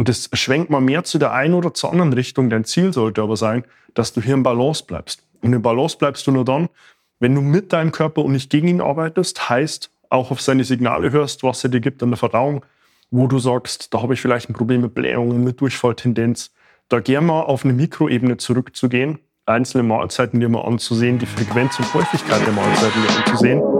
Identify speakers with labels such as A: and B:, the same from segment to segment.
A: Und das schwenkt mal mehr zu der einen oder zur anderen Richtung. Dein Ziel sollte aber sein, dass du hier im Balance bleibst. Und im Balance bleibst du nur dann, wenn du mit deinem Körper und nicht gegen ihn arbeitest, heißt auch auf seine Signale hörst, was er dir gibt an der Verdauung, wo du sagst, da habe ich vielleicht ein Problem mit Blähungen, mit Durchfalltendenz. Da gerne mal auf eine Mikroebene zurückzugehen, einzelne Mahlzeiten dir mal anzusehen, die Frequenz und Häufigkeit der Mahlzeiten dir anzusehen.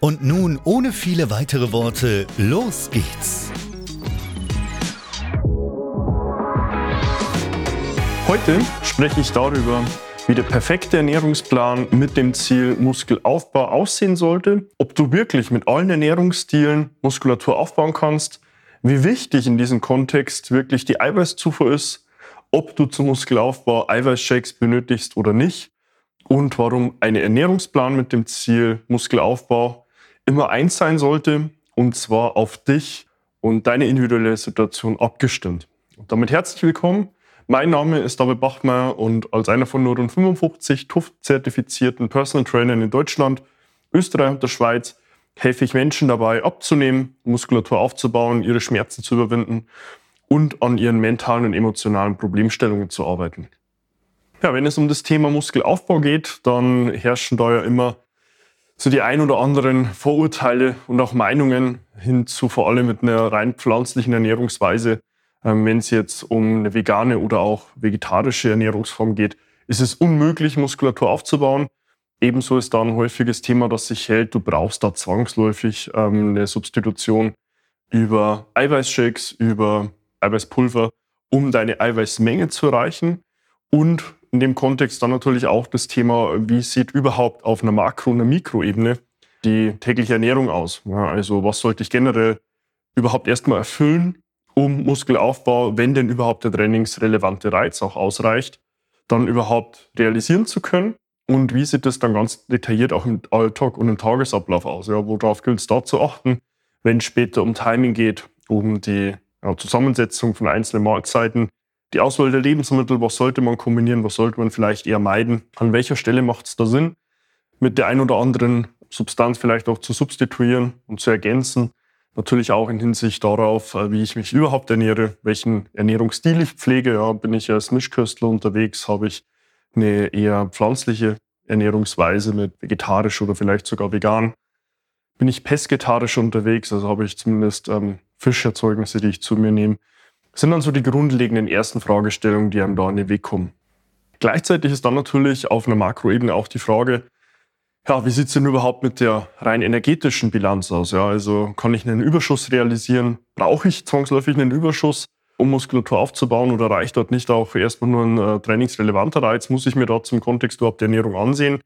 B: Und nun, ohne viele weitere Worte, los geht's!
A: Heute spreche ich darüber, wie der perfekte Ernährungsplan mit dem Ziel Muskelaufbau aussehen sollte, ob du wirklich mit allen Ernährungsstilen Muskulatur aufbauen kannst, wie wichtig in diesem Kontext wirklich die Eiweißzufuhr ist, ob du zum Muskelaufbau Eiweißshakes benötigst oder nicht und warum ein Ernährungsplan mit dem Ziel Muskelaufbau immer eins sein sollte und zwar auf dich und deine individuelle Situation abgestimmt. Und damit herzlich willkommen mein Name ist David Bachmeier und als einer von nur rund 55 TUF-zertifizierten Personal Trainern in Deutschland, Österreich und der Schweiz helfe ich Menschen dabei, abzunehmen, Muskulatur aufzubauen, ihre Schmerzen zu überwinden und an ihren mentalen und emotionalen Problemstellungen zu arbeiten. Ja, wenn es um das Thema Muskelaufbau geht, dann herrschen da ja immer so die ein oder anderen Vorurteile und auch Meinungen hin zu vor allem mit einer rein pflanzlichen Ernährungsweise ähm, Wenn es jetzt um eine vegane oder auch vegetarische Ernährungsform geht, ist es unmöglich, Muskulatur aufzubauen. Ebenso ist da ein häufiges Thema, das sich hält. Du brauchst da zwangsläufig ähm, eine Substitution über Eiweißshakes, über Eiweißpulver, um deine Eiweißmenge zu erreichen. Und in dem Kontext dann natürlich auch das Thema, wie sieht überhaupt auf einer Makro- und einer Mikroebene die tägliche Ernährung aus? Ja, also was sollte ich generell überhaupt erstmal erfüllen, um Muskelaufbau, wenn denn überhaupt der trainingsrelevante Reiz auch ausreicht, dann überhaupt realisieren zu können. Und wie sieht das dann ganz detailliert auch im Alltag und im Tagesablauf aus? Ja, worauf gilt es da zu achten, wenn es später um Timing geht, um die ja, Zusammensetzung von einzelnen Mahlzeiten, die Auswahl der Lebensmittel, was sollte man kombinieren, was sollte man vielleicht eher meiden, an welcher Stelle macht es da Sinn, mit der ein oder anderen Substanz vielleicht auch zu substituieren und zu ergänzen Natürlich auch in Hinsicht darauf, äh, wie ich mich überhaupt ernähre, welchen Ernährungsstil ich pflege. Ja, bin ich als Mischköstler unterwegs, habe ich eine eher pflanzliche Ernährungsweise mit vegetarisch oder vielleicht sogar vegan. Bin ich pesketarisch unterwegs, also habe ich zumindest ähm, Fischerzeugnisse, die ich zu mir nehme. Sind dann so die grundlegenden ersten Fragestellungen, die einem da in den Weg kommen. Gleichzeitig ist dann natürlich auf einer Makroebene auch die Frage, ja, wie sieht's denn überhaupt mit der rein energetischen Bilanz aus? Ja, also kann ich einen Überschuss realisieren? Brauche ich zwangsläufig einen Überschuss, um Muskulatur aufzubauen oder reicht dort nicht auch erstmal nur ein äh, trainingsrelevanter Reiz? Muss ich mir dort zum Kontext überhaupt der Ernährung ansehen?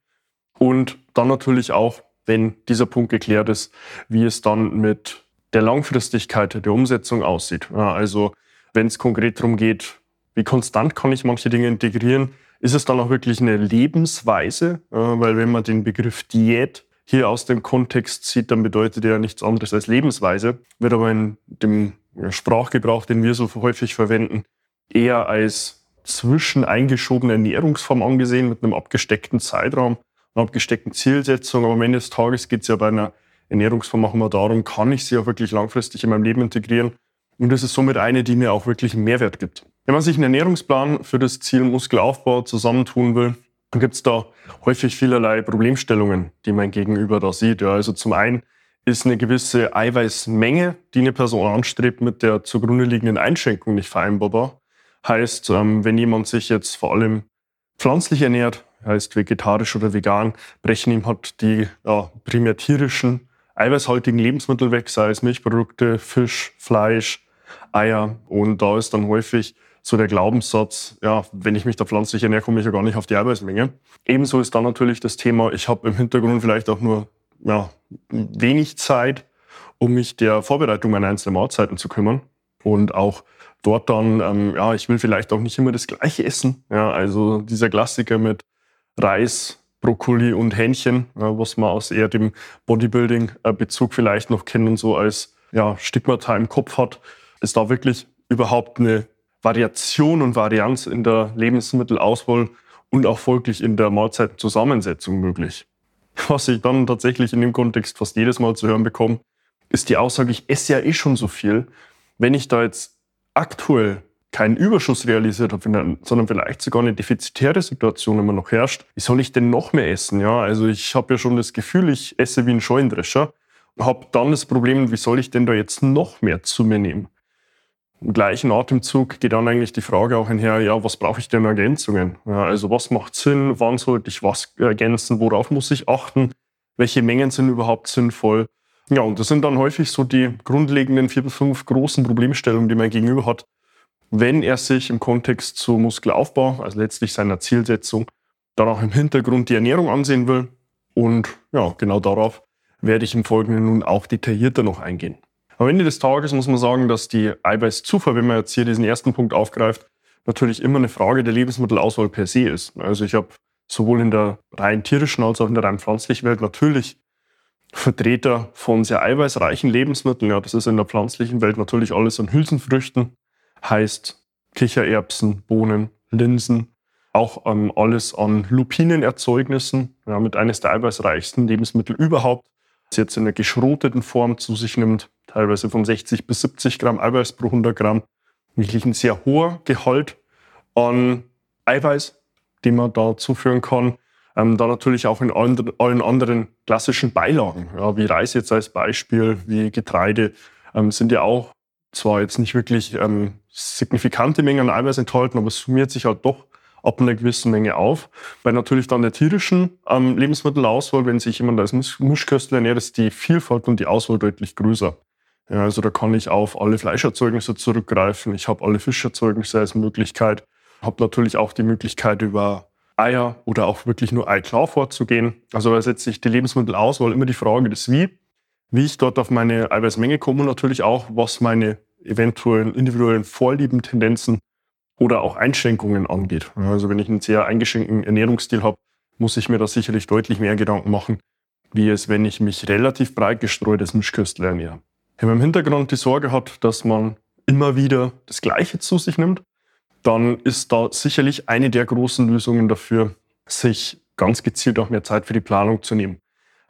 A: Und dann natürlich auch, wenn dieser Punkt geklärt ist, wie es dann mit der Langfristigkeit der Umsetzung aussieht. Ja, also wenn es konkret darum geht, wie konstant kann ich manche Dinge integrieren, ist es dann auch wirklich eine Lebensweise? Weil wenn man den Begriff Diät hier aus dem Kontext sieht, dann bedeutet er nichts anderes als Lebensweise, wird aber in dem Sprachgebrauch, den wir so häufig verwenden, eher als zwischen eingeschobene Ernährungsform angesehen mit einem abgesteckten Zeitraum, einer abgesteckten Zielsetzung. Aber am Ende des Tages geht es ja bei einer Ernährungsform auch immer darum, kann ich sie auch wirklich langfristig in meinem Leben integrieren Und das ist somit eine, die mir auch wirklich einen Mehrwert gibt. Wenn man sich einen Ernährungsplan für das Ziel Muskelaufbau zusammentun will, dann gibt es da häufig vielerlei Problemstellungen, die mein Gegenüber da sieht. Ja, also zum einen ist eine gewisse Eiweißmenge, die eine Person anstrebt, mit der zugrunde liegenden Einschränkung nicht vereinbarbar. Heißt, ähm, wenn jemand sich jetzt vor allem pflanzlich ernährt, heißt vegetarisch oder vegan, brechen ihm hat die ja, primär tierischen, eiweißhaltigen Lebensmittel weg, sei es Milchprodukte, Fisch, Fleisch, Eier. Und da ist dann häufig so der Glaubenssatz, ja, wenn ich mich da pflanzlich ernähre, komme ich ja gar nicht auf die Eiweißmenge. Ebenso ist dann natürlich das Thema, ich habe im Hintergrund vielleicht auch nur ja, wenig Zeit, um mich der Vorbereitung meiner einzelnen Mahlzeiten zu kümmern. Und auch dort dann, ähm, ja, ich will vielleicht auch nicht immer das Gleiche essen. Ja, also dieser Klassiker mit Reis, Brokkoli und Hähnchen, ja, was man aus eher dem Bodybuilding-Bezug vielleicht noch kennt und so als ja, Stigmata im Kopf hat, ist da wirklich überhaupt eine Variation und Varianz in der Lebensmittelauswahl und auch folglich in der Mahlzeitenzusammensetzung möglich. Was ich dann tatsächlich in dem Kontext fast jedes Mal zu hören bekomme, ist die Aussage, ich esse ja eh schon so viel. Wenn ich da jetzt aktuell keinen Überschuss realisiert habe, sondern vielleicht sogar eine defizitäre Situation immer noch herrscht, wie soll ich denn noch mehr essen? Ja, also ich habe ja schon das Gefühl, ich esse wie ein Scheunendrescher, habe dann das Problem, wie soll ich denn da jetzt noch mehr zu mir nehmen? Im gleichen Atemzug geht dann eigentlich die Frage auch einher, ja, was brauche ich denn Ergänzungen? Ja, also was macht Sinn? Wann sollte ich was ergänzen? Worauf muss ich achten? Welche Mengen sind überhaupt sinnvoll? Ja, und das sind dann häufig so die grundlegenden vier bis fünf großen Problemstellungen, die mein Gegenüber hat, wenn er sich im Kontext zu Muskelaufbau, also letztlich seiner Zielsetzung, dann auch im Hintergrund die Ernährung ansehen will. Und ja, genau darauf werde ich im Folgenden nun auch detaillierter noch eingehen. Am Ende des Tages muss man sagen, dass die Eiweißzufuhr, wenn man jetzt hier diesen ersten Punkt aufgreift, natürlich immer eine Frage der Lebensmittelauswahl per se ist. Also ich habe sowohl in der rein tierischen als auch in der rein pflanzlichen Welt natürlich Vertreter von sehr eiweißreichen Lebensmitteln. Ja, das ist in der pflanzlichen Welt natürlich alles an Hülsenfrüchten, heißt Kichererbsen, Bohnen, Linsen, auch ähm, alles an Lupinenerzeugnissen, ja, mit eines der eiweißreichsten Lebensmittel überhaupt, das jetzt in der geschroteten Form zu sich nimmt, teilweise von 60 bis 70 Gramm Eiweiß pro 100 Gramm. Wirklich ein sehr hoher Gehalt an Eiweiß, den man da zuführen kann. Ähm, da natürlich auch in allen, allen anderen klassischen Beilagen, ja, wie Reis jetzt als Beispiel, wie Getreide, ähm, sind ja auch zwar jetzt nicht wirklich ähm, signifikante Mengen an Eiweiß enthalten, aber es summiert sich halt doch ab einer gewissen Menge auf. Bei natürlich dann der tierischen ähm, Lebensmittelauswahl, wenn sich jemand als Mischköstler ernährt, ist die Vielfalt und die Auswahl deutlich größer. Ja, also da kann ich auf alle Fleischerzeugnisse zurückgreifen. Ich habe alle Fischerzeugnisse als Möglichkeit. Habe natürlich auch die Möglichkeit, über Eier oder auch wirklich nur Eiklar vorzugehen. Also da setzt sich die Lebensmittelauswahl immer die Frage des Wie, wie ich dort auf meine Eiweißmenge komme und natürlich auch, was meine eventuellen individuellen Vorlieben, Tendenzen oder auch Einschränkungen angeht. Also wenn ich einen sehr eingeschränkten Ernährungsstil habe, muss ich mir da sicherlich deutlich mehr Gedanken machen, wie es, wenn ich mich relativ breit gestreut als Mischköstler ernähre. Wenn man im Hintergrund die Sorge hat, dass man immer wieder das Gleiche zu sich nimmt, dann ist da sicherlich eine der großen Lösungen dafür, sich ganz gezielt auch mehr Zeit für die Planung zu nehmen.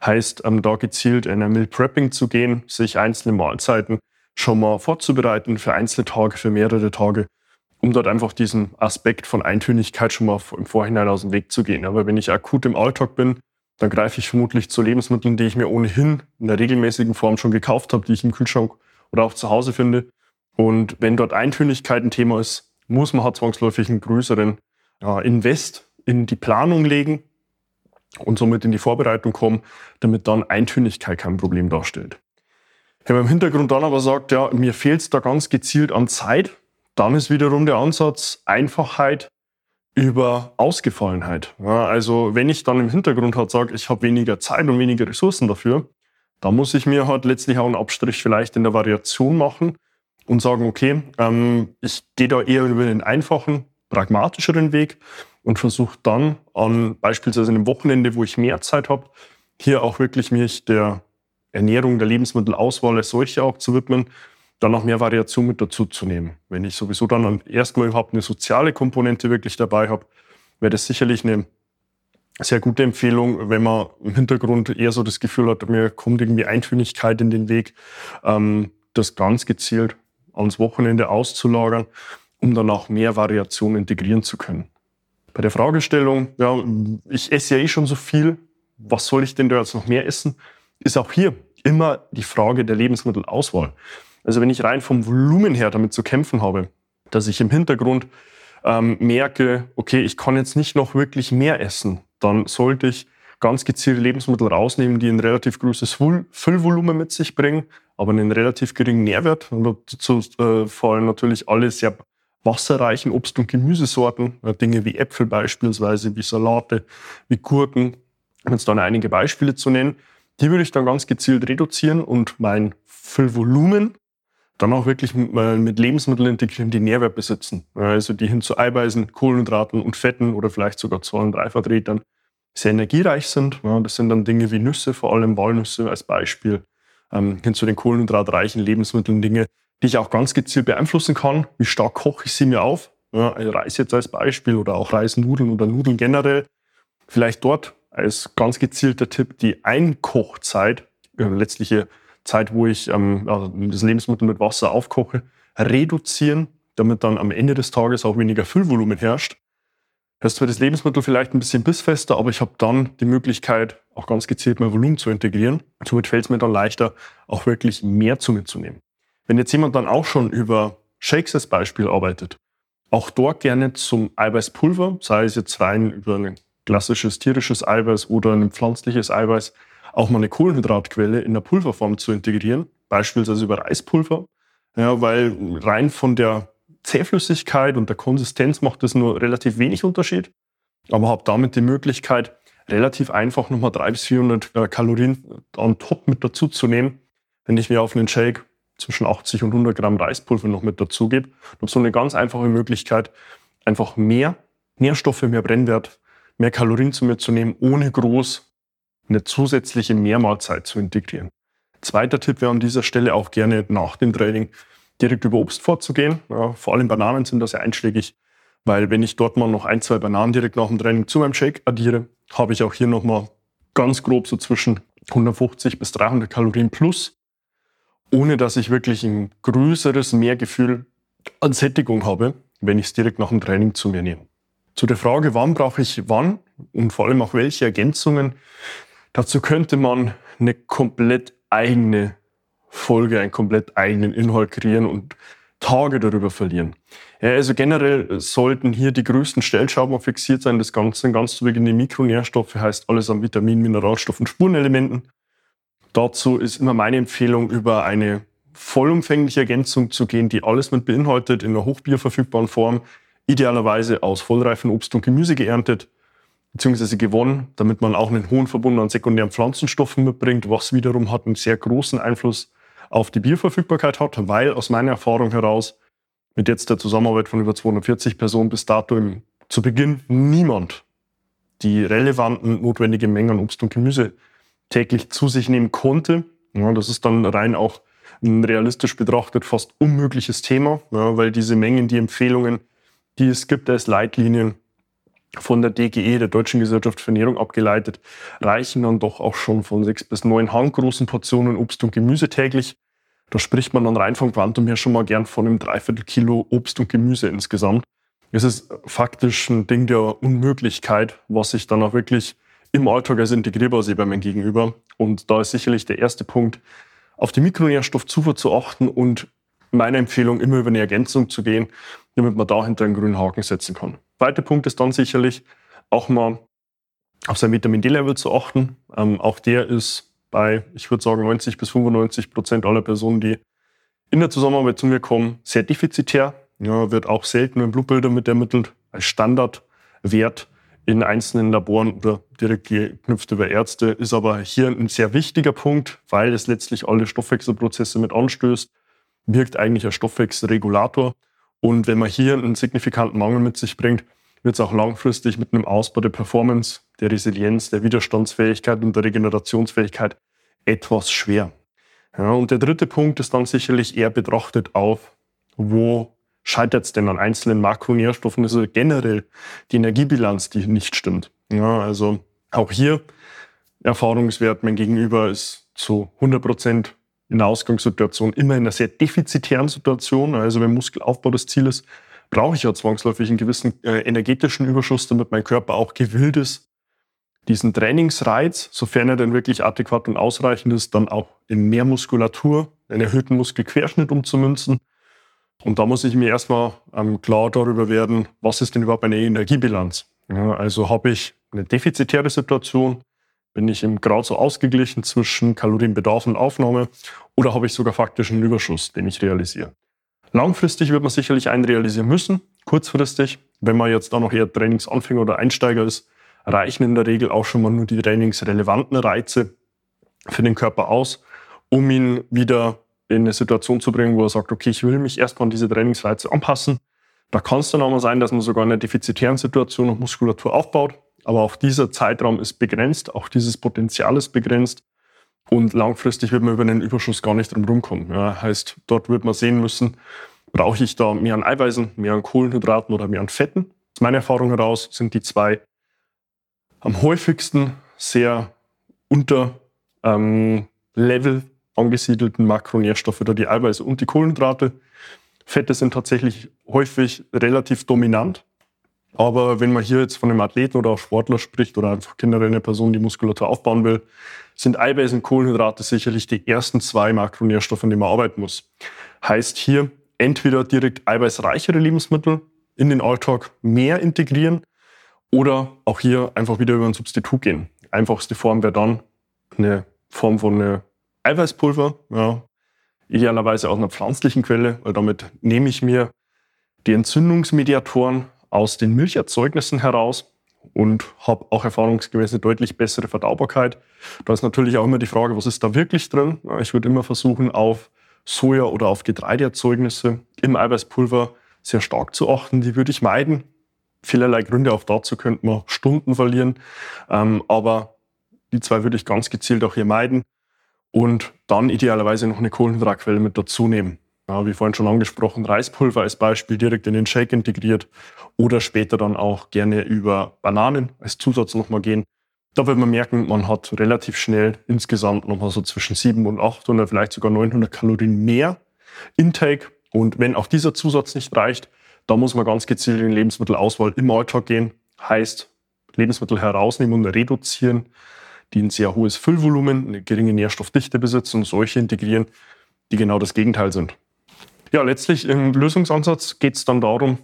A: Heißt, ähm, da gezielt in ein Meal Prepping zu gehen, sich einzelne Mahlzeiten schon mal vorzubereiten für einzelne Tage, für mehrere Tage, um dort einfach diesen Aspekt von Eintönigkeit schon mal im Vorhinein aus dem Weg zu gehen. Aber wenn ich akut im Alltag bin, dann greife ich vermutlich zu Lebensmitteln, die ich mir ohnehin in der regelmäßigen Form schon gekauft habe, die ich im Kühlschrank oder auch zu Hause finde. Und wenn dort Eintönigkeit ein Thema ist, muss man halt zwangsläufig einen größeren ja, Invest in die Planung legen und somit in die Vorbereitung kommen, damit dann Eintönigkeit kein Problem darstellt. Wenn man im Hintergrund dann aber sagt, ja, mir fehlt es da ganz gezielt an Zeit, dann ist wiederum der Ansatz Einfachheit über Ausgefallenheit. Ja, also wenn ich dann im Hintergrund halt sage, ich habe weniger Zeit und weniger Ressourcen dafür, dann muss ich mir halt letztlich auch einen Abstrich vielleicht in der Variation machen und sagen, okay, ähm, ich gehe da eher über den einfachen, pragmatischeren Weg und versuche dann an beispielsweise einem Wochenende, wo ich mehr Zeit habe, hier auch wirklich mich der Ernährung, der Lebensmittelauswahl als solche auch zu widmen, dann noch mehr Variation mit dazu zu nehmen. Wenn ich sowieso dann erstmal überhaupt eine soziale Komponente wirklich dabei habe, wäre das sicherlich eine sehr gute Empfehlung, wenn man im Hintergrund eher so das Gefühl hat, mir kommt irgendwie Eintönigkeit in den Weg, ähm, das ganz gezielt ans Wochenende auszulagern, um dann auch mehr Variation integrieren zu können. Bei der Fragestellung, ja, ich esse ja eh schon so viel, was soll ich denn da jetzt noch mehr essen, ist auch hier immer die Frage der Lebensmittelauswahl. Also wenn ich rein vom Volumen her damit zu kämpfen habe, dass ich im Hintergrund ähm, merke, okay, ich kann jetzt nicht noch wirklich mehr essen, dann sollte ich ganz gezielt Lebensmittel rausnehmen, die ein relativ großes Füllvolumen mit sich bringen, aber einen relativ geringen Nährwert. Und dazu äh, fallen natürlich alle sehr wasserreichen Obst- und Gemüsesorten, äh, Dinge wie Äpfel beispielsweise, wie Salate, wie Gurken, um jetzt dann einige Beispiele zu nennen. Die würde ich dann ganz gezielt reduzieren und mein Füllvolumen dann auch wirklich mit Lebensmitteln integrieren, die Nährwert besitzen. Also die hin zu Eiweißen, Kohlenhydraten und Fetten oder vielleicht sogar zwei- und dreivertretern sehr energiereich sind. Das sind dann Dinge wie Nüsse, vor allem Walnüsse als Beispiel, ähm, hin zu den kohlenhydratreichen Lebensmitteln, Dinge, die ich auch ganz gezielt beeinflussen kann. Wie stark koche ich sie mir auf? Also Reis jetzt als Beispiel oder auch Reisnudeln oder Nudeln generell. Vielleicht dort als ganz gezielter Tipp die Einkochzeit, äh, letztliche Zeit, wo ich ähm, also das Lebensmittel mit Wasser aufkoche, reduzieren, damit dann am Ende des Tages auch weniger Füllvolumen herrscht. Das zwar das Lebensmittel vielleicht ein bisschen bissfester, aber ich habe dann die Möglichkeit, auch ganz gezielt mein Volumen zu integrieren. Somit fällt es mir dann leichter, auch wirklich mehr zu mir zu nehmen. Wenn jetzt jemand dann auch schon über Shakes als Beispiel arbeitet, auch dort gerne zum Eiweißpulver, sei es jetzt rein über ein klassisches tierisches Eiweiß oder ein pflanzliches Eiweiß, auch mal eine Kohlenhydratquelle in der Pulverform zu integrieren, beispielsweise über Reispulver, ja, weil rein von der Zähflüssigkeit und der Konsistenz macht das nur relativ wenig Unterschied, aber habe damit die Möglichkeit, relativ einfach nochmal 300 bis 400 äh, Kalorien on top mit dazu zu nehmen, wenn ich mir auf einen Shake zwischen 80 und 100 Gramm Reispulver noch mit dazu gebe. Und so eine ganz einfache Möglichkeit, einfach mehr Nährstoffe, mehr Brennwert, mehr Kalorien zu mir zu nehmen, ohne groß eine zusätzliche Mehrmahlzeit zu integrieren. Zweiter Tipp wäre an dieser Stelle auch gerne nach dem Training direkt über Obst vorzugehen. Ja, vor allem Bananen sind da sehr einschlägig, weil wenn ich dort mal noch ein, zwei Bananen direkt nach dem Training zu meinem Shake addiere, habe ich auch hier nochmal ganz grob so zwischen 150 bis 300 Kalorien plus, ohne dass ich wirklich ein größeres Mehrgefühl an Sättigung habe, wenn ich es direkt nach dem Training zu mir nehme. Zu der Frage, wann brauche ich wann und vor allem auch welche Ergänzungen, Dazu könnte man eine komplett eigene Folge, einen komplett eigenen Inhalt kreieren und Tage darüber verlieren. Ja, also generell sollten hier die größten Stellschrauben fixiert sein. Das Ganze ganz zu Beginn die Mikronährstoffe, heißt alles an Vitaminen, Mineralstoffen, Spurenelementen. Dazu ist immer meine Empfehlung, über eine vollumfängliche Ergänzung zu gehen, die alles mit beinhaltet in einer hochbioverfügbaren Form, idealerweise aus vollreifen Obst und Gemüse geerntet beziehungsweise gewonnen, damit man auch einen hohen Verbund an sekundären Pflanzenstoffen mitbringt, was wiederum hat einen sehr großen Einfluss auf die Bioverfügbarkeit hat, weil aus meiner Erfahrung heraus mit jetzt der Zusammenarbeit von über 240 Personen bis dato im, zu Beginn niemand die relevanten notwendigen Mengen an Obst und Gemüse täglich zu sich nehmen konnte. Ja, das ist dann rein auch ein realistisch betrachtet fast unmögliches Thema, ja, weil diese Mengen, die Empfehlungen, die es gibt als Leitlinien, von der DGE, der Deutschen Gesellschaft für Ernährung, abgeleitet, reichen dann doch auch schon von sechs bis neun handgroßen Portionen Obst und Gemüse täglich. Da spricht man dann rein vom Quantum her schon mal gern von einem Dreiviertel Kilo Obst und Gemüse insgesamt. Es ist faktisch ein Ding der Unmöglichkeit, was ich dann auch wirklich im Alltag als integrierbar sehe bei meinem Gegenüber. Und da ist sicherlich der erste Punkt, auf die Mikronährstoffzufuhr zu achten und meine Empfehlung, immer über eine Ergänzung zu gehen, damit man dahinter einen grünen Haken setzen kann. Zweiter Punkt ist dann sicherlich auch mal auf sein Vitamin D-Level zu achten. Ähm, auch der ist bei, ich würde sagen, 90 bis 95 Prozent aller Personen, die in der Zusammenarbeit zu mir kommen, sehr defizitär. Ja, wird auch selten in Blutbildern mit ermittelt als Standardwert in einzelnen Laboren oder direkt geknüpft über Ärzte, ist aber hier ein sehr wichtiger Punkt, weil es letztlich alle Stoffwechselprozesse mit anstößt, wirkt eigentlich als Stoffwechselregulator und wenn man hier einen signifikanten Mangel mit sich bringt, wird es auch langfristig mit einem Ausbau der Performance, der Resilienz, der Widerstandsfähigkeit und der Regenerationsfähigkeit etwas schwer. Ja, und der dritte Punkt ist dann sicherlich eher betrachtet auf, wo scheitert es denn an einzelnen Makronährstoffen, also generell die Energiebilanz, die nicht stimmt. Ja, also auch hier Erfahrungswert, mein Gegenüber ist zu 100 Prozent in der Ausgangssituation immer in einer sehr defizitären Situation. Also wenn Muskelaufbau das Ziel ist, brauche ich ja zwangsläufig einen gewissen äh, energetischen Überschuss, damit mein Körper auch gewillt ist, diesen Trainingsreiz, sofern er denn wirklich adäquat und ausreichend ist, dann auch in mehr Muskulatur, einen erhöhten Muskelquerschnitt umzumünzen. Und da muss ich mir erstmal ähm, klar darüber werden, was ist denn überhaupt meine Energiebilanz? Ja, also habe ich eine defizitäre Situation, bin ich im Grad so ausgeglichen zwischen Kalorienbedarf und Aufnahme oder habe ich sogar faktisch einen Überschuss, den ich realisiere? Langfristig wird man sicherlich einen realisieren müssen. Kurzfristig, wenn man jetzt da noch eher Trainingsanfänger oder Einsteiger ist, reichen in der Regel auch schon mal nur die trainingsrelevanten Reize für den Körper aus, um ihn wieder in eine Situation zu bringen, wo er sagt, okay, ich will mich erstmal an diese Trainingsreize anpassen. Da kann es dann auch mal sein, dass man sogar in einer defizitären Situation noch Muskulatur aufbaut. Aber auch dieser Zeitraum ist begrenzt, auch dieses Potenzial ist begrenzt. Und langfristig wird man über den Überschuss gar nicht drum rumkommen. Ja, heißt, dort wird man sehen müssen, brauche ich da mehr an Eiweißen, mehr an Kohlenhydraten oder mehr an Fetten? Aus meiner Erfahrung heraus sind die zwei am häufigsten sehr unter ähm, Level angesiedelten Makronährstoffe, da die Eiweiße und die Kohlenhydrate. Fette sind tatsächlich häufig relativ dominant. Aber wenn man hier jetzt von einem Athleten oder auch Sportler spricht oder einfach generell eine Person, die Muskulatur aufbauen will, sind Eiweiß und Kohlenhydrate sicherlich die ersten zwei Makronährstoffe, an denen man arbeiten muss. Heißt hier entweder direkt eiweißreichere Lebensmittel in den Alltag mehr integrieren oder auch hier einfach wieder über ein Substitut gehen. Einfachste Form wäre dann eine Form von eine Eiweißpulver, ja, idealerweise aus einer pflanzlichen Quelle, weil damit nehme ich mir die Entzündungsmediatoren aus den Milcherzeugnissen heraus und habe auch erfahrungsgemäß eine deutlich bessere Verdaubarkeit. Da ist natürlich auch immer die Frage, was ist da wirklich drin? Ich würde immer versuchen, auf Soja- oder auf Getreideerzeugnisse im Eiweißpulver sehr stark zu achten. Die würde ich meiden. Vielerlei Gründe, auch dazu könnte man Stunden verlieren. Ähm, aber die zwei würde ich ganz gezielt auch hier meiden. Und dann idealerweise noch eine Kohlenhydratquelle mit dazu nehmen. Ja, wie vorhin schon angesprochen, Reispulver als Beispiel direkt in den Shake integriert oder später dann auch gerne über Bananen als Zusatz nochmal gehen. Da wird man merken, man hat relativ schnell insgesamt nochmal so zwischen 700 und 800, vielleicht sogar 900 Kalorien mehr Intake. Und wenn auch dieser Zusatz nicht reicht, da muss man ganz gezielt in Lebensmittelauswahl im Alltag gehen. Heißt, Lebensmittel herausnehmen und reduzieren, die ein sehr hohes Füllvolumen, eine geringe Nährstoffdichte besitzen und solche integrieren, die genau das Gegenteil sind. Ja, letztlich im Lösungsansatz geht es dann darum,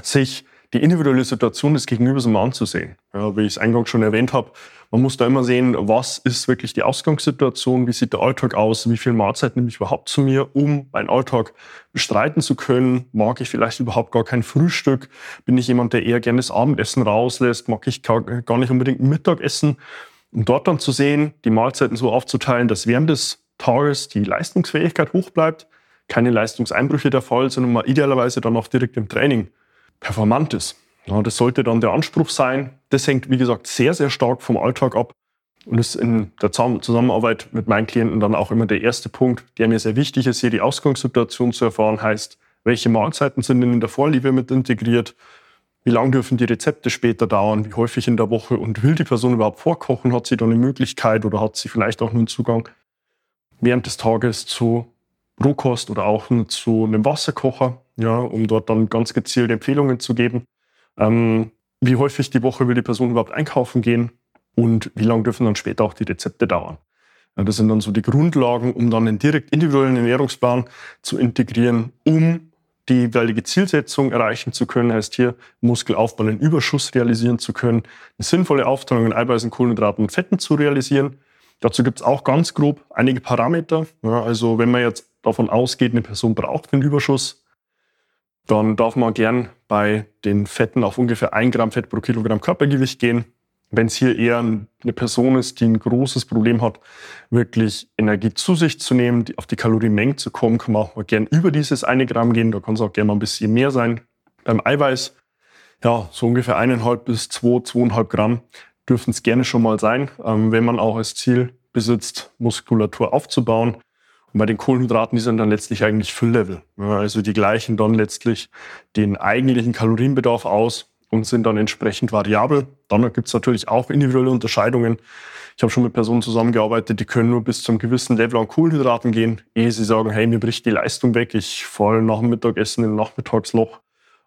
A: sich die individuelle Situation des Gegenübers mal anzusehen. Ja, wie ich es eingangs schon erwähnt habe, man muss da immer sehen, was ist wirklich die Ausgangssituation, wie sieht der Alltag aus, wie viel Mahlzeit nehme ich überhaupt zu mir, um meinen Alltag bestreiten zu können. Mag ich vielleicht überhaupt gar kein Frühstück? Bin ich jemand, der eher gerne das Abendessen rauslässt? Mag ich gar nicht unbedingt Mittagessen? Um dort dann zu sehen, die Mahlzeiten so aufzuteilen, dass während des Tages die Leistungsfähigkeit hoch bleibt, keine Leistungseinbrüche der Fall, sondern man idealerweise dann auch direkt im Training performant ist. Ja, das sollte dann der Anspruch sein. Das hängt, wie gesagt, sehr, sehr stark vom Alltag ab und ist in der Zusammenarbeit mit meinen Klienten dann auch immer der erste Punkt, der mir sehr wichtig ist, hier die Ausgangssituation zu erfahren, heißt, welche Mahlzeiten sind denn in der Vorliebe mit integriert, wie lange dürfen die Rezepte später dauern, wie häufig in der Woche? Und will die Person überhaupt vorkochen, hat sie da eine Möglichkeit oder hat sie vielleicht auch nur einen Zugang während des Tages zu Rohkost oder auch zu einem Wasserkocher, ja, um dort dann ganz gezielt Empfehlungen zu geben. Ähm, wie häufig die Woche will die Person überhaupt einkaufen gehen und wie lange dürfen dann später auch die Rezepte dauern. Ja, das sind dann so die Grundlagen, um dann einen direkt individuellen Ernährungsplan zu integrieren, um die jeweilige Zielsetzung erreichen zu können, heißt hier Muskelaufbau, einen Überschuss realisieren zu können, eine sinnvolle Aufteilung in Eiweißen, Kohlenhydraten und Fetten zu realisieren. Dazu gibt es auch ganz grob einige Parameter. Ja, also wenn man jetzt davon ausgeht, eine Person braucht einen Überschuss, dann darf man gern bei den Fetten auf ungefähr 1 Gramm Fett pro Kilogramm Körpergewicht gehen. Wenn es hier eher eine Person ist, die ein großes Problem hat, wirklich Energie zu sich zu nehmen, auf die Kalorienmenge zu kommen, kann man auch gern über dieses 1 Gramm gehen. Da kann es auch gerne mal ein bisschen mehr sein. Beim Eiweiß, ja, so ungefähr 1,5 bis 2, 2,5 Gramm dürften es gerne schon mal sein, ähm, wenn man auch als Ziel besitzt, Muskulatur aufzubauen. Und bei den Kohlenhydraten, die sind dann letztlich eigentlich Fülllevel. Also die gleichen dann letztlich den eigentlichen Kalorienbedarf aus und sind dann entsprechend variabel. Dann gibt es natürlich auch individuelle Unterscheidungen. Ich habe schon mit Personen zusammengearbeitet, die können nur bis zum gewissen Level an Kohlenhydraten gehen, ehe sie sagen, hey, mir bricht die Leistung weg, ich falle nach dem Mittagessen in ein Nachmittagsloch.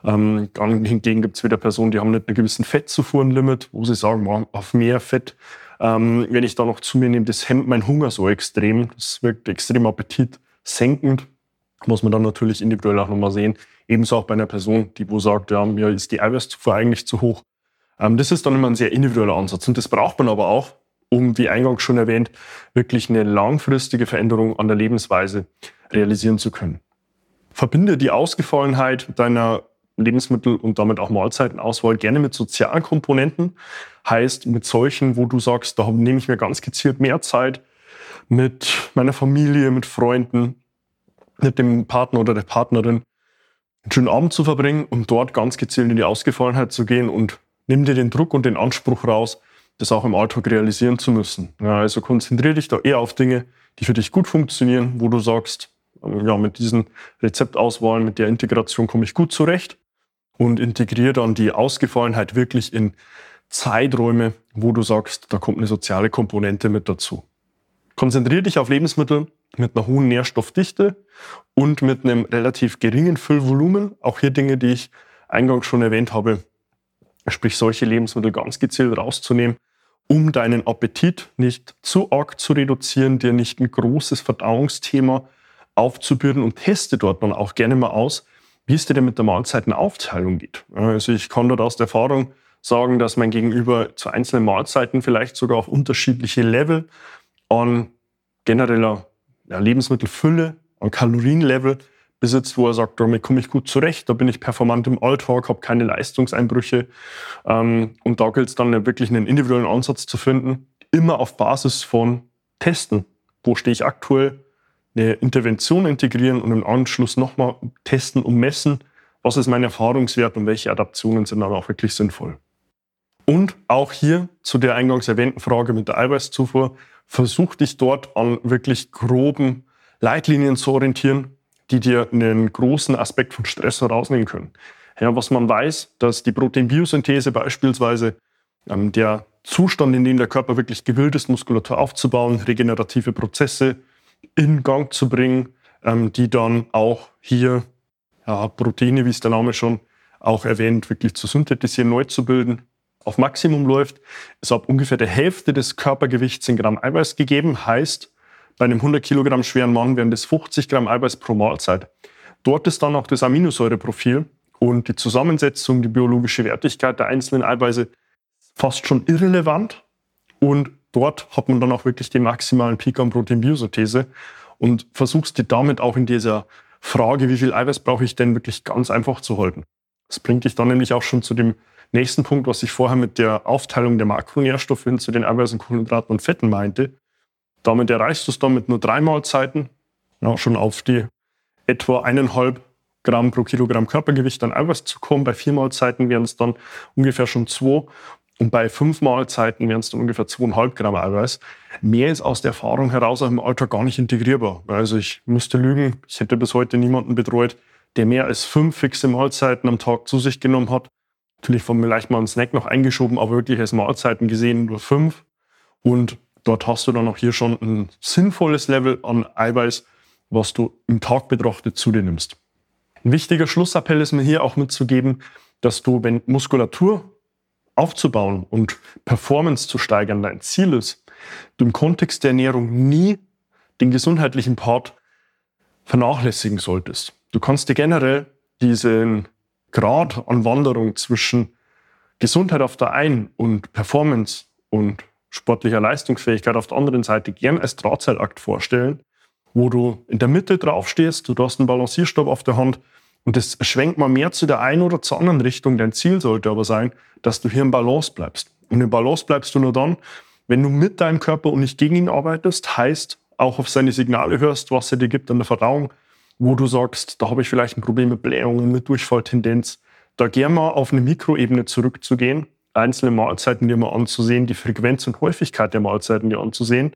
A: Ähm, hingegen gibt es wieder Personen, die haben nicht einen gewissen Fettzufuhrenlimit, wo sie sagen, auf mehr Fett, ähm, wenn ich da noch zu mir nehme, das hemmt meinen Hunger so extrem. Das wirkt extrem appetitsenkend. Muss man dann natürlich individuell auch nochmal sehen. Ebenso auch bei einer Person, die wo sagt, ja, mir ist die Eiweißzufuhr eigentlich zu hoch. Ähm, das ist dann immer ein sehr individueller Ansatz. Und das braucht man aber auch, um, wie eingangs schon erwähnt, wirklich eine langfristige Veränderung an der Lebensweise realisieren zu können. Verbinde die Ausgefallenheit deiner Lebensmittel und damit auch Mahlzeitenauswahl gerne mit sozialen Komponenten. Heißt mit solchen, wo du sagst, da nehme ich mir ganz gezielt mehr Zeit mit meiner Familie, mit Freunden, mit dem Partner oder der Partnerin einen schönen Abend zu verbringen, um dort ganz gezielt in die Ausgefallenheit zu gehen und nimm dir den Druck und den Anspruch raus, das auch im Alltag realisieren zu müssen. Ja, also konzentriere dich da eher auf Dinge, die für dich gut funktionieren, wo du sagst, ja, mit diesen Rezeptauswahlen, mit der Integration komme ich gut zurecht und integriere dann die Ausgefallenheit wirklich in Zeiträume, wo du sagst, da kommt eine soziale Komponente mit dazu. Konzentriere dich auf Lebensmittel mit einer hohen Nährstoffdichte und mit einem relativ geringen Füllvolumen. Auch hier Dinge, die ich eingangs schon erwähnt habe, sprich solche Lebensmittel ganz gezielt rauszunehmen, um deinen Appetit nicht zu arg zu reduzieren, dir nicht ein großes Verdauungsthema aufzubürden und teste dort dann auch gerne mal aus, wie es dir denn mit der Mahlzeitenaufteilung geht. Also ich kann dort aus der Erfahrung sagen, dass mein Gegenüber zu einzelnen Mahlzeiten vielleicht sogar auf unterschiedliche Level an genereller ja, Lebensmittelfülle, an Kalorienlevel besitzt, wo er sagt, damit komme ich gut zurecht, da bin ich performant im Alltag, habe keine Leistungseinbrüche. Ähm, und da gilt es dann wirklich einen individuellen Ansatz zu finden, immer auf Basis von Testen. Wo stehe ich aktuell? Eine Intervention integrieren und im Anschluss nochmal testen und messen, was ist mein Erfahrungswert und welche Adaptionen sind dann auch wirklich sinnvoll. Und auch hier zu der eingangs erwähnten Frage mit der Eiweißzufuhr, versuch dich dort an wirklich groben Leitlinien zu orientieren, die dir einen großen Aspekt von Stress herausnehmen können. Ja, was man weiß, dass die Proteinbiosynthese beispielsweise ähm, der Zustand, in dem der Körper wirklich gewillt ist, Muskulatur aufzubauen, regenerative Prozesse in Gang zu bringen, ähm, die dann auch hier ja, Proteine, wie es der Name schon auch erwähnt, wirklich zu synthetisieren, neu zu bilden, auf Maximum läuft, ist ab ungefähr der Hälfte des Körpergewichts in Gramm Eiweiß gegeben. Heißt, bei einem 100 Kilogramm schweren Mann wären das 50 Gramm Eiweiß pro Mahlzeit. Dort ist dann auch das Aminosäureprofil und die Zusammensetzung, die biologische Wertigkeit der einzelnen Eiweiße fast schon irrelevant. Und dort hat man dann auch wirklich den maximalen Peak an Proteinbiosynthese und versuchst dir damit auch in dieser Frage, wie viel Eiweiß brauche ich denn, wirklich ganz einfach zu halten. Das bringt dich dann nämlich auch schon zu dem nächsten Punkt, was ich vorher mit der Aufteilung der Makronährstoffe hin zu den Eiweißen, Kohlenhydraten und Fetten meinte. Damit erreichst du es dann mit nur drei Mahlzeiten, ja, schon auf die etwa eineinhalb Gramm pro Kilogramm Körpergewicht an Eiweiß zu kommen. Bei vier Mahlzeiten wären es dann ungefähr schon zwei. Und bei fünf Mahlzeiten wären es dann ungefähr zweieinhalb Gramm Eiweiß. Mehr ist aus der Erfahrung heraus auch im Alltag gar nicht integrierbar. Also ich müsste lügen, ich hätte bis heute niemanden betreut, der mehr als fünf fixe Mahlzeiten am Tag zu sich genommen hat. Natürlich von vielleicht mal einen Snack noch eingeschoben, aber wirklich als Mahlzeiten gesehen nur fünf. Und Dort hast du dann auch hier schon ein sinnvolles Level an Eiweiß, was du im Tag betrachtet zu dir nimmst. Ein wichtiger Schlussappell ist mir hier auch mitzugeben, dass du, wenn Muskulatur aufzubauen und Performance zu steigern dein Ziel ist, du im Kontext der Ernährung nie den gesundheitlichen Part vernachlässigen solltest. Du kannst dir generell diesen Grad an Wanderung zwischen Gesundheit auf der einen und Performance und sportlicher Leistungsfähigkeit auf der anderen Seite gern als Drahtseilakt vorstellen, wo du in der Mitte draufstehst, du hast einen Balancierstab auf der Hand und das schwenkt mal mehr zu der einen oder zur anderen Richtung. Dein Ziel sollte aber sein, dass du hier im Balance bleibst. Und im Balance bleibst du nur dann, wenn du mit deinem Körper und nicht gegen ihn arbeitest, heißt auch auf seine Signale hörst, was er dir gibt an der Verdauung, wo du sagst, da habe ich vielleicht ein Problem mit Blähungen, mit Durchfalltendenz, da gern mal auf eine Mikroebene zurückzugehen einzelne Mahlzeiten dir mal anzusehen, die Frequenz und Häufigkeit der Mahlzeiten dir anzusehen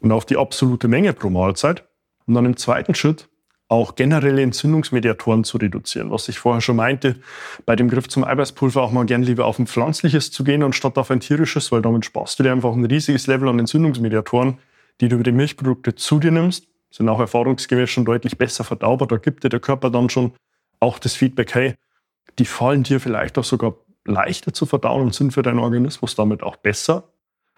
A: und auch die absolute Menge pro Mahlzeit. Und dann im zweiten Schritt auch generelle Entzündungsmediatoren zu reduzieren. Was ich vorher schon meinte, bei dem Griff zum Eiweißpulver auch mal gern lieber auf ein pflanzliches zu gehen, anstatt auf ein tierisches, weil damit sparst du dir einfach ein riesiges Level an Entzündungsmediatoren, die du über die Milchprodukte zu dir nimmst. Sind auch erfahrungsgemäß schon deutlich besser verdaubar. Da gibt dir der Körper dann schon auch das Feedback, hey, die fallen dir vielleicht auch sogar leichter zu verdauen und sind für deinen Organismus damit auch besser,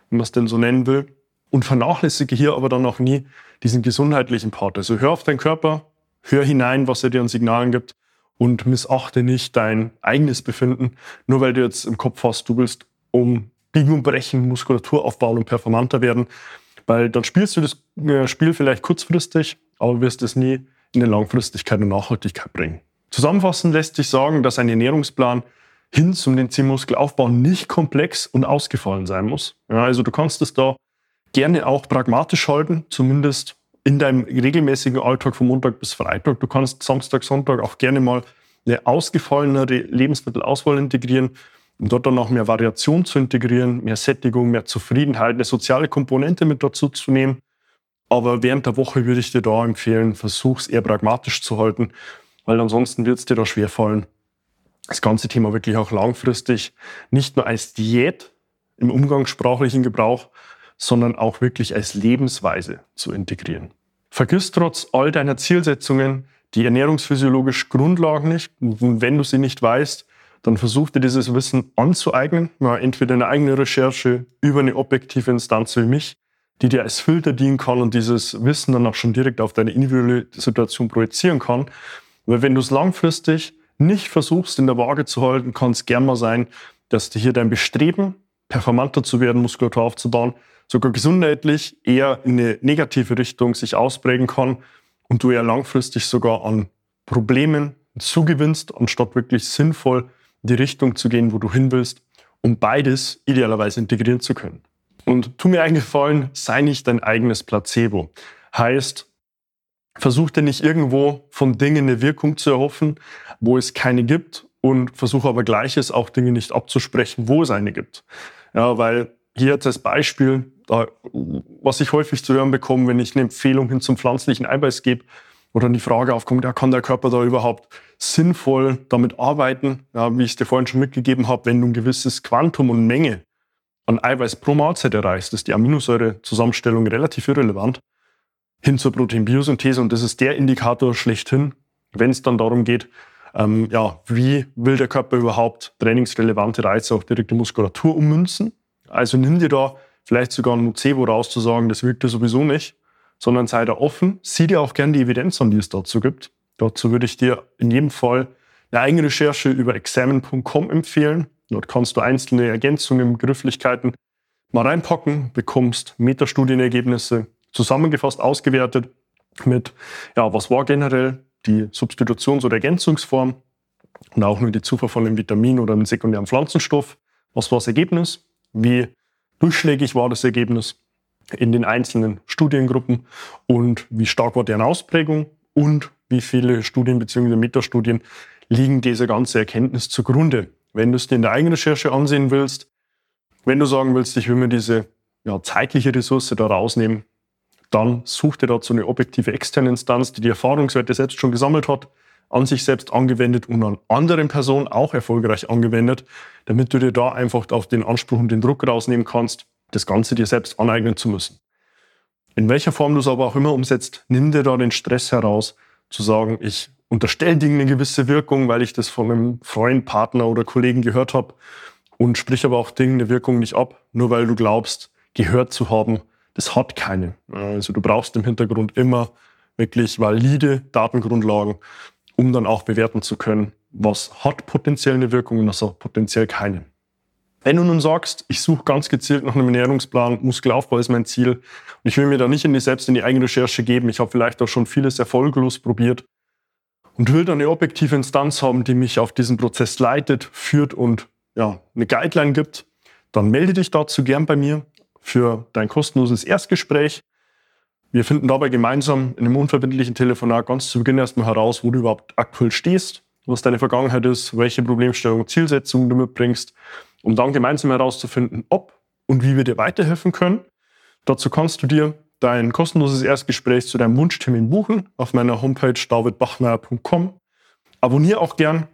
A: wenn man es denn so nennen will. Und vernachlässige hier aber dann auch nie diesen gesundheitlichen Part. Also hör auf deinen Körper, hör hinein, was er dir an Signalen gibt und missachte nicht dein eigenes Befinden, nur weil du jetzt im Kopf hast, du willst um Biegen und Brechen Muskulatur aufbauen und performanter werden, weil dann spielst du das äh, Spiel vielleicht kurzfristig, aber wirst es nie in der Langfristigkeit und Nachhaltigkeit bringen. Zusammenfassend lässt sich sagen, dass ein Ernährungsplan hin zum den Zielmuskelaufbau nicht komplex und ausgefallen sein muss. Ja, also du kannst es da gerne auch pragmatisch halten, zumindest in deinem regelmäßigen Alltag von Montag bis Freitag. Du kannst Samstag, Sonntag auch gerne mal eine ausgefallenere Lebensmittelauswahl integrieren, um dort dann auch mehr Variation zu integrieren, mehr Sättigung, mehr Zufriedenheit, eine soziale Komponente mit dazu zu nehmen. Aber während der Woche würde ich dir da empfehlen, versuch es eher pragmatisch zu halten, weil ansonsten wird es dir da schwerfallen, das ganze Thema wirklich auch langfristig nicht nur als Diät im umgangssprachlichen Gebrauch, sondern auch wirklich als Lebensweise zu integrieren. Vergiss trotz all deiner Zielsetzungen die ernährungsphysiologisch Grundlagen nicht. Und wenn du sie nicht weißt, dann versuch dir dieses Wissen anzueignen, entweder eine eigene Recherche über eine objektive Instanz wie mich, die dir als Filter dienen kann und dieses Wissen dann auch schon direkt auf deine individuelle Situation projizieren kann. Weil wenn du es langfristig nicht versuchst, in der Waage zu halten, kann es gern mal sein, dass dir hier dein Bestreben, performanter zu werden, Muskulatur aufzubauen, sogar gesundheitlich eher in eine negative Richtung sich ausprägen kann und du eher langfristig sogar an Problemen zugewinnst, anstatt wirklich sinnvoll in die Richtung zu gehen, wo du hin willst, um beides idealerweise integrieren zu können. Und tu mir einen Gefallen, sei nicht dein eigenes Placebo. Heißt, versuch dir nicht irgendwo von Dingen eine Wirkung zu erhoffen, wo es keine gibt und versuche aber gleiches auch Dinge nicht abzusprechen, wo es eine gibt. Ja, weil hier jetzt als Beispiel, was ich häufig zu hören bekomme, wenn ich eine Empfehlung hin zum pflanzlichen Eiweiß gebe oder die Frage aufkommt, ja, kann der Körper da überhaupt sinnvoll damit arbeiten? Ja, wie ich es dir vorhin schon mitgegeben habe, wenn du ein gewisses Quantum und Menge an Eiweiß pro Mahlzeit erreichst, ist die Aminosäurezusammenstellung relativ irrelevant hin zur Proteinbiosynthese und das ist der Indikator schlechthin, wenn es dann darum geht, ähm, ja, wie will der Körper überhaupt trainingsrelevante Reize auf direkte Muskulatur ummünzen. Also nimm dir da vielleicht sogar ein Nocebo raus zu sagen, das wirkt dir sowieso nicht, sondern sei da offen, sieh dir auch gerne die Evidenz an, die es dazu gibt. Dazu würde ich dir in jedem Fall eine eigene Recherche über examen.com empfehlen. Dort kannst du einzelne Ergänzungen, Begrifflichkeiten mal reinpacken, bekommst Metastudienergebnisse zusammengefasst ausgewertet mit, ja, was war generell die Substitutions- oder Ergänzungsform und auch nur die Zufuhr von einem Vitamin oder einem sekundären Pflanzenstoff. Was war das Ergebnis? Wie durchschlägig war das Ergebnis in den einzelnen Studiengruppen und wie stark war deren Ausprägung und wie viele Studien bzw. Metastudien liegen dieser ganze Erkenntnis zugrunde. Wenn du es dir in der eigenen Recherche ansehen willst, wenn du sagen willst, ich will mir diese ja, zeitliche Ressource da rausnehmen, dann such dir dazu eine objektive externe Instanz, die die Erfahrungswerte selbst schon gesammelt hat, an sich selbst angewendet und an anderen Personen auch erfolgreich angewendet, damit du dir da einfach auf den Anspruch und den Druck rausnehmen kannst, das Ganze dir selbst aneignen zu müssen. In welcher Form du es aber auch immer umsetzt, nimm dir da den Stress heraus, zu sagen, ich unterstelle Dingen eine gewisse Wirkung, weil ich das von einem Freund, Partner oder Kollegen gehört habe und sprich aber auch Dingen eine Wirkung nicht ab, nur weil du glaubst, gehört zu haben, das hat keine. Also du brauchst im Hintergrund immer wirklich valide Datengrundlagen, um dann auch bewerten zu können, was hat potenziell eine Wirkung und was hat potenziell keine. Wenn du nun sagst, ich suche ganz gezielt nach einem Ernährungsplan, Muskelaufbau ist mein Ziel und ich will mir da nicht in die, selbst in die eigene Recherche geben, ich habe vielleicht auch schon vieles erfolglos probiert und will dann eine objektive Instanz haben, die mich auf diesen Prozess leitet, führt und ja, eine Guideline gibt, dann melde dich dazu gern bei mir für dein kostenloses Erstgespräch. Wir finden dabei gemeinsam in einem unverbindlichen Telefonat ganz zu Beginn erstmal heraus, wo du überhaupt aktuell stehst, was deine Vergangenheit ist, welche Problemstellungen, Zielsetzungen du mitbringst, um dann gemeinsam herauszufinden, ob und wie wir dir weiterhelfen können. Dazu kannst du dir dein kostenloses Erstgespräch zu deinem Wunschtermin buchen auf meiner Homepage davidbachmeier.com. Abonniere auch gern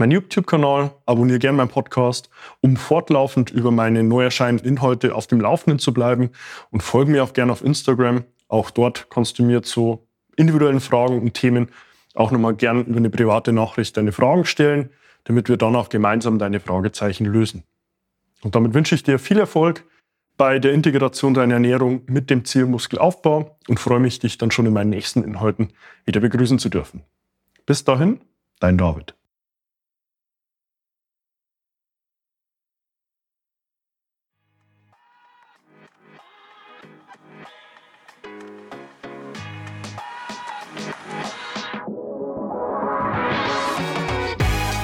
A: meinen YouTube-Kanal, abonniere gern meinen Podcast, um fortlaufend über meine neu erscheinenden Inhalte auf dem Laufenden zu bleiben und folge mir auch gern auf Instagram. Auch dort kannst du mir zu individuellen Fragen und Themen auch nochmal gern über eine private Nachricht deine Fragen stellen, damit wir dann auch gemeinsam deine Fragezeichen lösen. Und damit wünsche ich dir viel Erfolg bei der Integration deiner Ernährung mit dem Ziel Muskelaufbau und freue mich, dich dann schon in meinen nächsten Inhalten wieder begrüßen zu dürfen. Bis dahin, dein David.